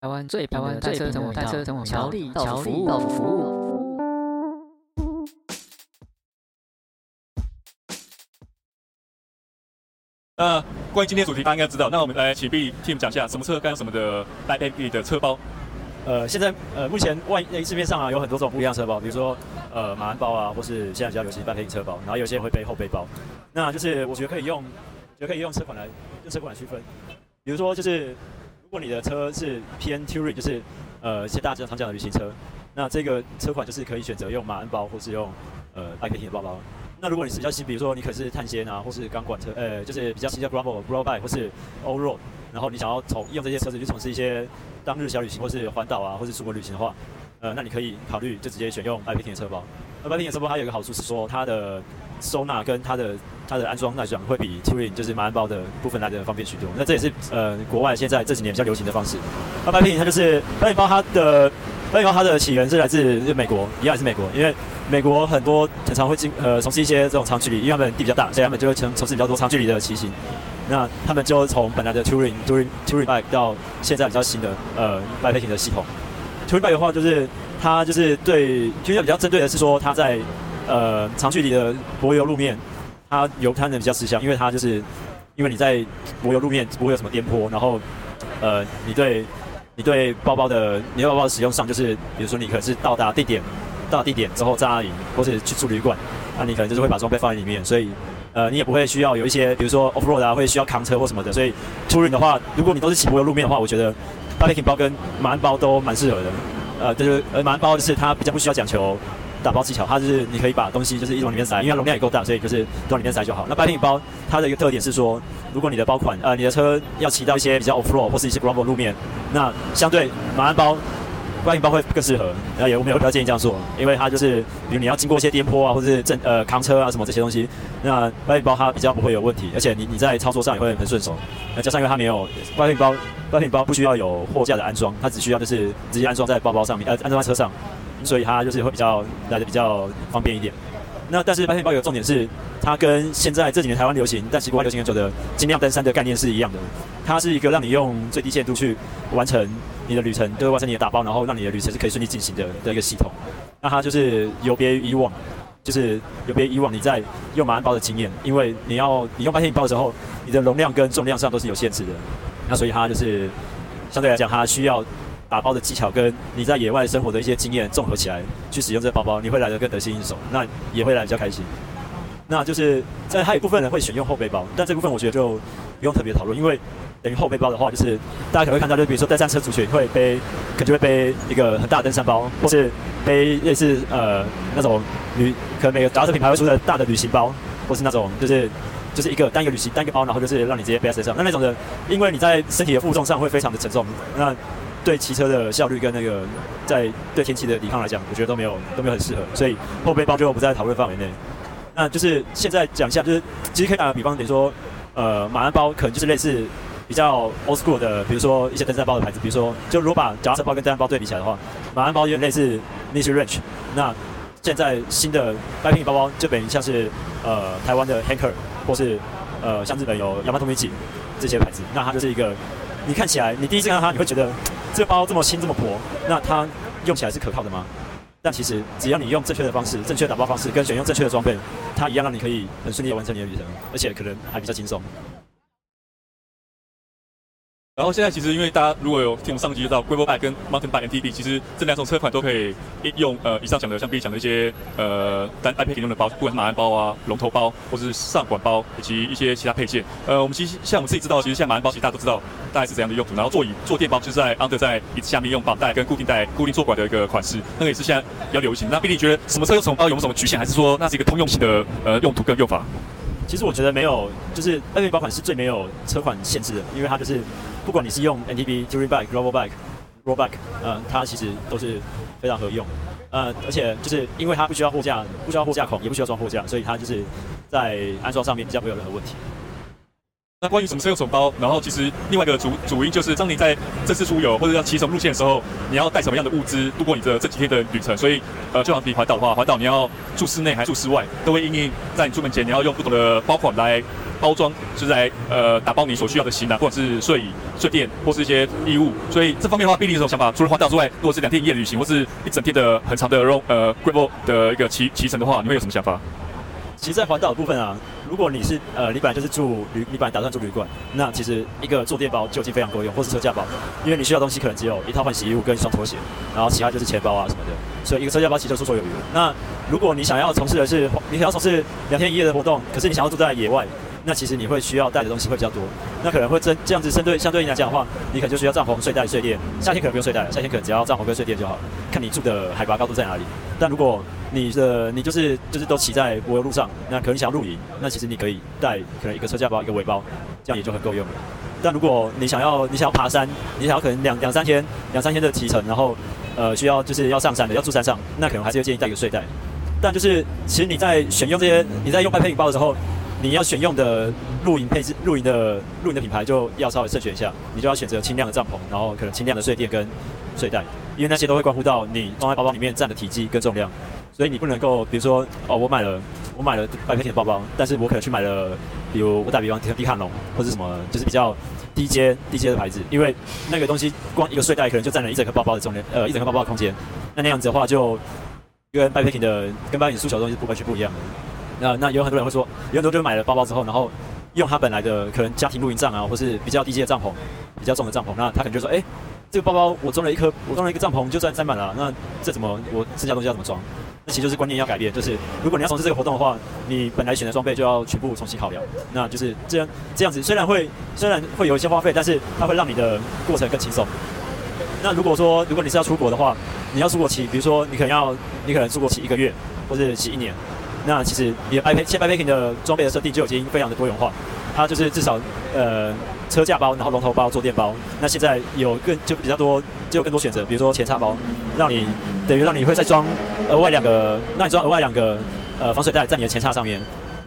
台湾最台湾最平的代车等乔力到服务。那关于今天主题，大家应该知道。那我们来请我们讲一下，什么车该用什么的 bikepack 的车包。呃，现在呃，目前外市面上啊有很多种不一样的车包，比如说呃马鞍包啊，或是现在比较流行 bikepack 车包，然后有些人会背后背包。那就是我觉得可以用，觉得可以用车款来用车款来区分。比如说就是如果你的车是偏 touring，就是呃一些大家常讲的旅行车，那这个车款就是可以选择用马鞍包，或是用呃 bikepack 的包包。那如果你是比较新，比如说你可是碳纤啊，或是钢管车，呃就是比较新的 gravel gravel bike 或是 all road，然后你想要从用这些车子去从事一些当日小旅行，或是环岛啊，或是出国旅行的话，呃，那你可以考虑就直接选用 bikepack 的车包。那 bikepack 的车包它有一个好处是说，它的收纳跟它的它的安装来讲，会比 touring 就是马鞍包的部分来的方便许多。那这也是呃国外现在这几年比较流行的方式。那 bikepack 它就是马鞍包它的马鞍包它的起源是来自美国，一样也是美国，因为美国很多常常会进呃从事一些这种长距离，因为他们地比较大，所以他们就会从从事比较多长距离的骑行。那他们就从本来的 touring touring touring bike 到现在比较新的呃 bike 型的系统。touring bike 的话，就是它就是对，其实比较针对的是说它在呃长距离的柏油路面，它油它能比较吃香，因为它就是因为你在柏油路面不会有什么颠簸，然后呃你对你对包包的你包包的使用上，就是比如说你可能是到达地点，到达地点之后扎营，或是去住旅馆，那你可能就是会把装备放在里面，所以。呃，你也不会需要有一些，比如说 off road 啊，会需要扛车或什么的。所以 touring 的话，如果你都是骑柏油路面的话，我觉得 bikepack 包跟马鞍包都蛮适合的。呃，就是呃马鞍包就是它比较不需要讲求打包技巧，它就是你可以把东西就是一直往里面塞，因为它容量也够大，所以就是都往里面塞就好。那白天包它的一个特点是说，如果你的包款呃你的车要骑到一些比较 off road 或是一些 gravel 路面，那相对马鞍包。外运包会更适合，然后也我们也会比较建议这样做，因为它就是比如你要经过一些颠簸啊，或者是正呃扛车啊什么这些东西，那外运包它比较不会有问题，而且你你在操作上也会很顺手。那加上因为它没有外运包外运包不需要有货架的安装，它只需要就是直接安装在包包上面，呃安装在车上，所以它就是会比较来的比较方便一点。那但是 bikepack 包有个重点是，它跟现在这几年台湾流行，但其实国外流行很久的精酿登山的概念是一样的，它是一个让你用最低限度去完成。你的旅程就是完成你的打包，然后让你的旅程是可以顺利进行的的一个系统。那它就是有别于以往，就是有别于以往你在用马鞍包的经验，因为你要你用 bikepack 包的时候，你的容量跟重量上都是有限制的。那所以它就是相对来讲，它需要打包的技巧跟你在野外生活的一些经验综合起来去使用这个包包，你会来得更得心应手，那也会来得比较开心。那就是在还有部分人会选用后背包，但这部分我觉得就不用特别讨论，因为。等于后背包的话，就是大家可能会看到，就比如说登山车族群会背，可能就会背一个很大的登山包，或是背类似呃那种旅，可能每个杂志品牌会出的大的旅行包，或是那种就是就是一个单一个旅行单个包，然后就是让你直接背在身上。那那种的，因为你在身体的负重上会非常的沉重，那对骑车的效率跟那个在对天气的抵抗来讲，我觉得都没有都没有很适合，所以后背包就不在讨论范围内。那就是现在讲一下，就是其实可以打个比方，比如说呃马鞍包可能就是类似。比较 old school 的，比如说一些登山包的牌子，比如说，就如果把脚踏车包跟登山包对比起来的话，马鞍包有点类似 n i c h Ranch。那现在新的 bikepack 包包就等于像是呃台湾的 Hanker，或是呃像日本有 Yamato m i c i 这些牌子。那它就是一个，你看起来你第一次看到它，你会觉得这个包这么轻这么薄，那它用起来是可靠的吗？但其实只要你用正确的方式、正确的打包方式跟选用正确的装备，它一样让你可以很顺利的完成你的旅程，而且可能还比较轻松。然后现在其实因为大家如果有听我们上集就知道，Gravel Bike 跟 Mountain Bike MTB，其实这两种车款都可以用呃以上讲的像 B 讲的一些呃单 iPad 用的包，不管是马鞍包啊、龙头包，或是上管包以及一些其他配件。呃，我们其实像我们自己知道，其实像马鞍包，其实大家都知道大概是怎样的用途。然后座椅坐垫包就是在 under 在椅子下面用绑带跟固定带固定坐管的一个款式，那个也是现在比较流行。那 Billy 觉得什么车用什么包有没有什么局限，还是说那是一个通用型的呃用途跟用法？其实我觉得没有，就是二月爆款是最没有车款限制的，因为它就是不管你是用 NTB、Touring Bike、Global Bike、Road Bike，呃，它其实都是非常合用，呃，而且就是因为它不需要货架，不需要货架孔，也不需要装货架，所以它就是在安装上面比较没有任何问题。那关于什么车用什么包，然后其实另外一个主主因就是，当你在这次出游或者要骑什么路线的时候，你要带什么样的物资度过你的这几天的旅程。所以，呃，就好像比环岛的话，环岛你要住室内还是住室外，都会因应在你出门前你要用不同的包款来包装，就是来呃打包你所需要的行囊，或者是睡椅、睡垫，或是一些衣物。所以这方面的话，必定有什么想法？除了环岛之外，如果是两天一夜旅行，或是一整天的很长的 road 呃 gravel 的一个骑骑乘的话，你会有什么想法？其实，在环岛的部分啊，如果你是呃，你本来就是住旅，你本来打算住旅馆，那其实一个坐垫包就已经非常够用，或是车架包，因为你需要东西可能只有一套换洗衣物跟一双拖鞋，然后其他就是钱包啊什么的，所以一个车架包其实就绰绰有余。那如果你想要从事的是，你想要从事两天一夜的活动，可是你想要住在野外，那其实你会需要带的东西会比较多，那可能会这这样子针对相对来讲的话，你可能就需要帐篷、睡袋、睡垫。夏天可能不用睡袋，夏天可能只要帐篷跟睡垫就好了，看你住的海拔高度在哪里。但如果你的你就是就是都骑在柏油路上，那可能你想要露营，那其实你可以带可能一个车架包一个尾包，这样也就很够用了。但如果你想要你想要爬山，你想要可能两两三天两三天的骑程，然后呃需要就是要上山的要住山上，那可能还是要建议带一个睡袋。但就是其实你在选用这些你在用 bikepacking 包的时候，你要选用的露营配置露营的露营的品牌就要稍微慎选一下，你就要选择轻量的帐篷，然后可能轻量的睡垫跟睡袋，因为那些都会关乎到你装在包包里面占的体积跟重量。所以你不能够，比如说，哦，我买了，我买了 bikepacking 的包包，但是我可能去买了，比如我打比方，迪卡侬或者什么，就是比较低阶、低阶的牌子，因为那个东西光一个睡袋可能就占了一整个包包的重量，呃，一整个包包的空间。那那样子的话，就跟百配廷的跟 bikepacking 诉求的东西不完全不一样的。那那有很多人会说，有很多就买了包包之后，然后用他本来的可能家庭露营帐啊，或是比较低阶的帐篷，比较重的帐篷，那他可能就说，哎、这个包包我装了一颗，我装了一个帐篷就算塞满了，那这怎么我剩下东西要怎么装？那其实就是观念要改变，就是如果你要从事这个活动的话，你本来选的装备就要全部重新考量。那就是这样这样子，虽然会虽然会有一些花费，但是它会让你的过程更轻松。那如果说如果你是要出国的话，你要出国骑，比如说你可能要你可能出国骑一个月，或者骑一年，那其实你的 bike 现 bikepacking 的装备的设定就已经非常的多元化，它就是至少呃车架包，然后龙头包、坐垫包，那现在有更就比较多，就有更多选择，比如说前叉包，让你。等于让你会再装额外两个，让你装额外两个呃防水袋在你的前叉上面。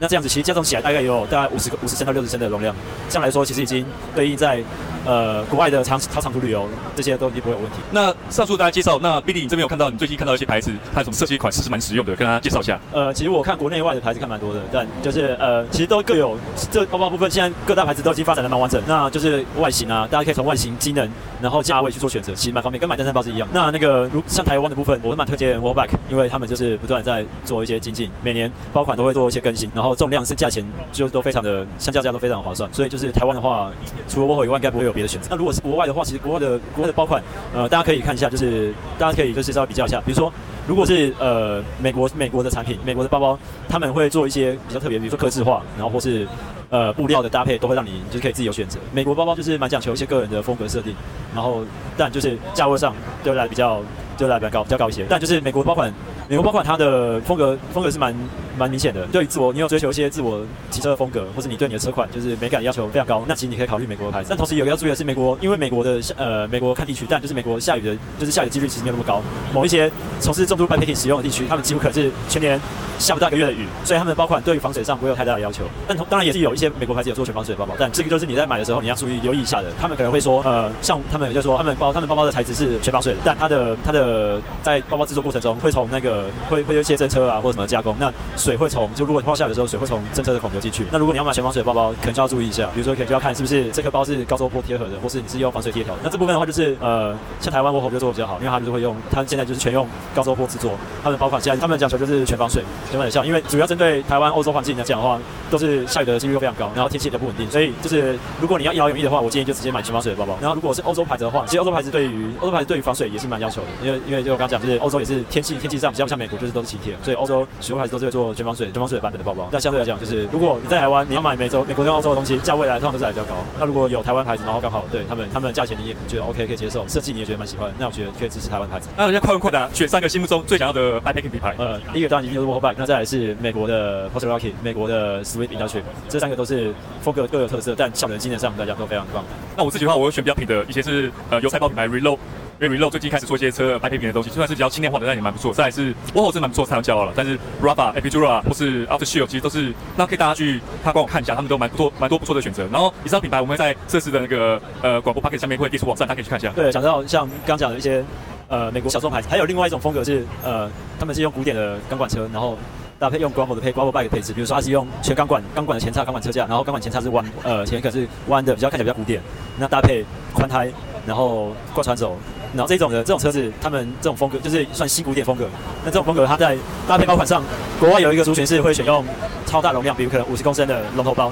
那这样子其实加总起来大概也有大概五十个五十升到六十升的容量，这样来说其实已经对应在呃国外的长超长途旅游这些都已经不会有问题。那上述大家介绍，那 Billy 你这边有看到你最近看到一些牌子，它有什么设计款式是蛮实用的，跟大家介绍一下。呃，其实我看国内外的牌子看蛮多的，但就是呃其实都各有这包包部分，现在各大牌子都已经发展的蛮完整。那就是外形啊，大家可以从外形、机能，然后价位去做选择，其实蛮方便，跟买登山包是一样。那那个如像台湾的部分，我蛮推荐 Wallback，因为他们就是不断在做一些精进，每年包款都会做一些更新，然后重量是价钱。就都非常的，相较价都非常划算，所以就是台湾的话，除了沃尔以外，应该不会有别的选择。那如果是国外的话，其实国外的国外的包款，呃，大家可以看一下，就是大家可以就是稍微比较一下，比如说，如果是呃美国美国的产品，美国的包包，他们会做一些比较特别，比如说刻字化，然后或是呃布料的搭配，都会让你就是可以自己有选择。美国包包就是蛮讲求一些个人的风格设定，然后但就是价位上就来比较就来比较高比较高一些，但就是美国包款。美国包款它的风格，风格是蛮蛮明显的。对于自我，你有追求一些自我骑车的风格，或是你对你的车款就是美感要求非常高，那其实你可以考虑美国的牌子。但同时有个要注意的是，美国因为美国的呃美国看地区，但就是美国下雨的，就是下雨几率其实没有那么高。某一些从事重度 biking 使用的地区，他们几乎可是全年下不到一个月的雨，所以他们的包款对于防水上不会有太大的要求。但同当然也是有一些美国牌子有做全防水的包包，但这个就是你在买的时候你要注意留意一下的。他们可能会说，呃，像他们就说他们包他们包包的材质是全防水的，但它的它的在包包制作过程中会从那个会会有一些。侦车啊，或者什么加工，那水会从就如果你泡下雨的时候，水会从侦车的孔流进去。那如果你要买全防水的包包，可能就要注意一下，比如说可能就要看是不是这个包是高周波贴合的，或是你是用防水贴条。那这部分的话就是呃，像台湾沃尔就做的比较好，因为他们就会用，他现在就是全用高周波制作，他们的包款现在他们讲求就是全防水，全防水效，因为主要针对台湾、欧洲环境来讲的话，都是下雨的几率又非常高，然后天气也不稳定，所以就是如果你要一劳永逸的话，我建议就直接买全防水的包包。然后如果是欧洲牌子的话，其实欧洲牌子对于欧洲牌子对于防水也是蛮要求的，因为因为就我刚讲，就是欧洲也是天气天气上比较不像美国，就是都是晴天，所以欧洲。使用牌子都是会做全防水、全防水版本的包包。那相对来讲，就是如果你在台湾，你要买美洲、美国跟澳洲的东西，价位来通常都是还比较高。那如果有台湾牌子，然后刚好对他们，他们的价钱你也觉得 OK 可以接受，设计你也觉得蛮喜欢，那我觉得可以支持台湾牌子。那人家快问快答，选三个心目中最想要的 bikepacking 品牌。呃，第一个当然就是 Walkback，那再来是美国的 Poster Rocket，美国的 Swift Industrial，这三个都是风格各有特色，但效能、机能上大家都非常棒。那我自己的话，我会选比较平的，一些是呃油菜包品牌 Reload。因为 r e l o 最近开始做一些车配皮品的东西，就算是比较轻量化的，但也蛮不错。再来是 Warhol 是蛮不错，才能骄傲了。但是 Rapha、Epitura 或是 Aftershield 其实都是，那可以大家去他官网看一下，他们都蛮不错，蛮多不错的选择。然后以上品牌我们在测试的那个呃广播 Podcast 下面会列出网站，大家可以去看一下。对，讲到像刚讲的一些呃美国小众牌子，还有另外一种风格是呃他们是用古典的钢管车，然后。搭配用 Gravel 的配 Gravel bike 的配置，比如说它是用全钢管，钢管的前叉，钢管车架，然后钢管前叉是弯，呃，前可是弯的，比较看起来比较古典。那搭配宽胎，然后贯穿走，然后这种的这种车子，他们这种风格就是算新古典风格。那这种风格，它在搭配包款上，国外有一个族群是会选用超大容量，比如可能五十公升的龙头包，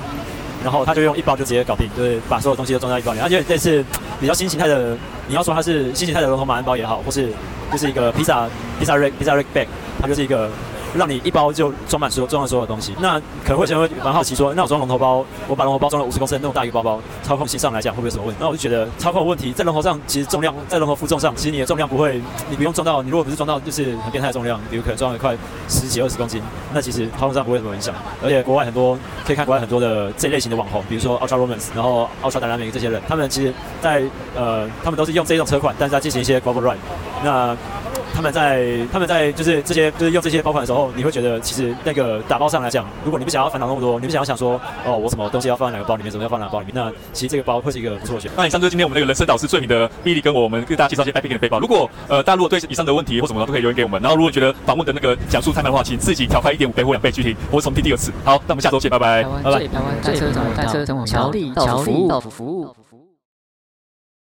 然后他就用一包就直接搞定，就是把所有东西都装在一包里。而且这次比较新形态的，你要说它是新形态的龙头马鞍包也好，或是就是一个披萨披萨 rack 披萨 rack bag，它就是一个。让你一包就装满所有装了所有的东西，那可能会有人会蛮好奇说，那我装龙头包，我把龙头包装了五十公升那么大一个包包，操控性上来讲会不会有什么问题？那我就觉得操控问题在龙头上，其实重量在龙头负重上，其实你的重量不会，你不用装到，你如果不是装到就是很变态的重量，比如可能装了快十几二十公斤，那其实操控上不会有什么影响。而且国外很多可以看国外很多的这一类型的网红，比如说 Ultra Romans，然后 Ultra Dynamic 这些人，他们其实在呃，他们都是用这种车款，但是在进行一些 Gravel Ride，那。他们在他们在就是这些就是用这些包款的时候，你会觉得其实那个打包上来讲，如果你不想要烦恼那么多，你不想要想说哦，我什么东西要放在哪个包里面，什么要放哪个包里面，那其实这个包会是一个不错的选择。那以上就是今天我们那个人生导师最名的 Billy 跟我们跟大家介绍一些 bikepacking 的背包。如果呃大家如果对以上的问题或什么都可以留言给我们。然后如果觉得访问的那个讲述太慢的话，请自己调快一点五倍或两倍去听，我会重听第二次。好，那我们下周见，拜拜。台湾最台湾带车带车从桥地到服务到服务。